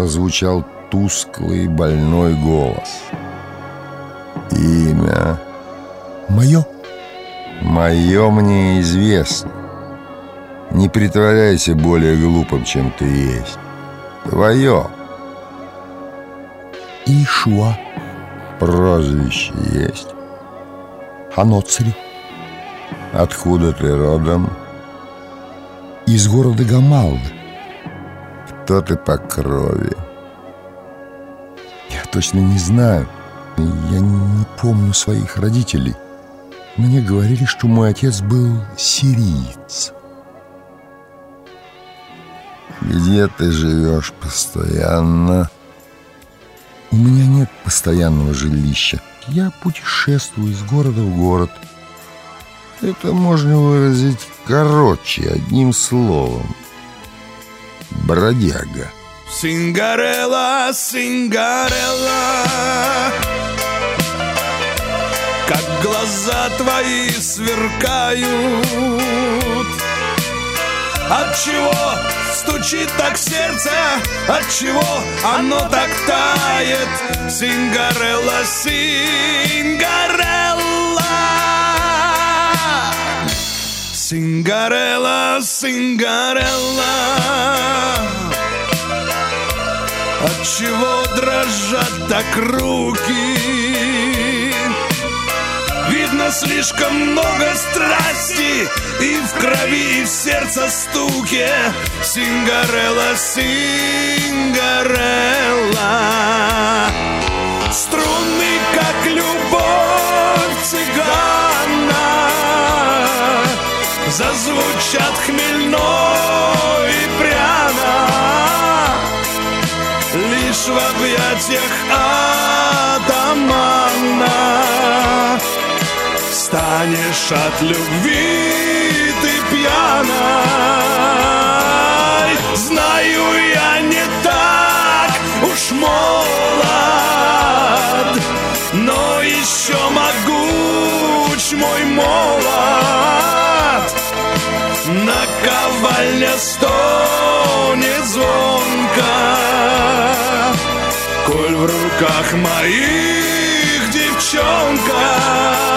прозвучал тусклый больной голос. Имя? Мое? Мое мне известно. Не притворяйся более глупым, чем ты есть. Твое. Ишуа. Прозвище есть? Ханоцри. Откуда ты родом? Из города Гамалды. Кто ты по крови? Я точно не знаю. Я не помню своих родителей. Мне говорили, что мой отец был сириец. Где ты живешь постоянно? У меня нет постоянного жилища. Я путешествую из города в город. Это можно выразить короче, одним словом. Бродяга. Сингарелла, Сингарелла Как глаза твои сверкают От чего стучит так сердце? От чего оно так тает? Сингарелла, Сингарелла Сингарелла, Сингарелла от чего дрожат так руки? Видно слишком много страсти И в крови, и в сердце стуке Сингарелла, Сингарелла Зазвучат хмельно и пряно. Лишь в объятиях атамана Станешь от любви ты пьяной. Знаю я не так уж молод Но еще могуч мой молот Наковальня стонет звонко. Коль в руках моих девчонка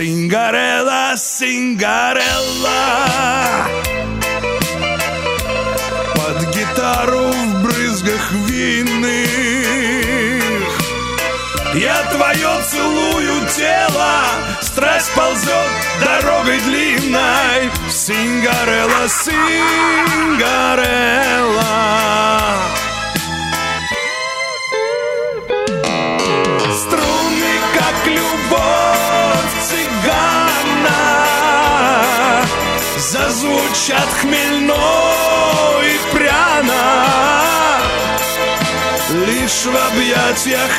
Сингарелла, Сингарелла Под гитару в брызгах винных. Я твое целую тело Страсть ползет дорогой длинной. Сингарелла, Сингарелла Зазвучат хмельно и пряно. Лишь в объятиях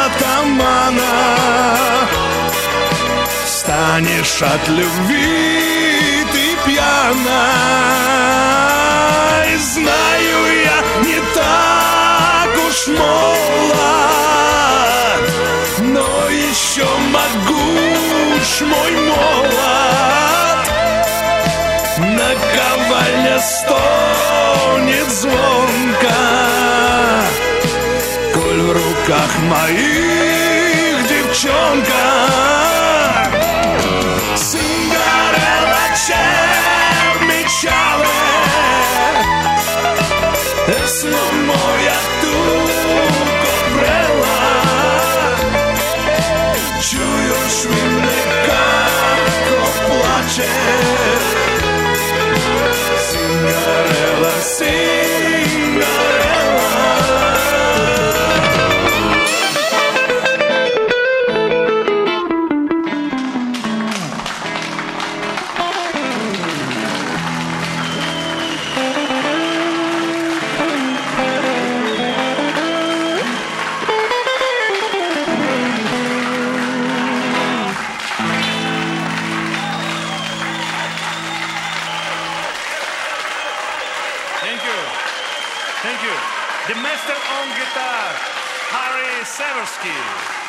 атамана Станешь от любви ты пьяна рояле стонет звонко. Коль в руках моих девчонка. Сингарелла чермичаве Снова я the master on guitar, Harry Seversky.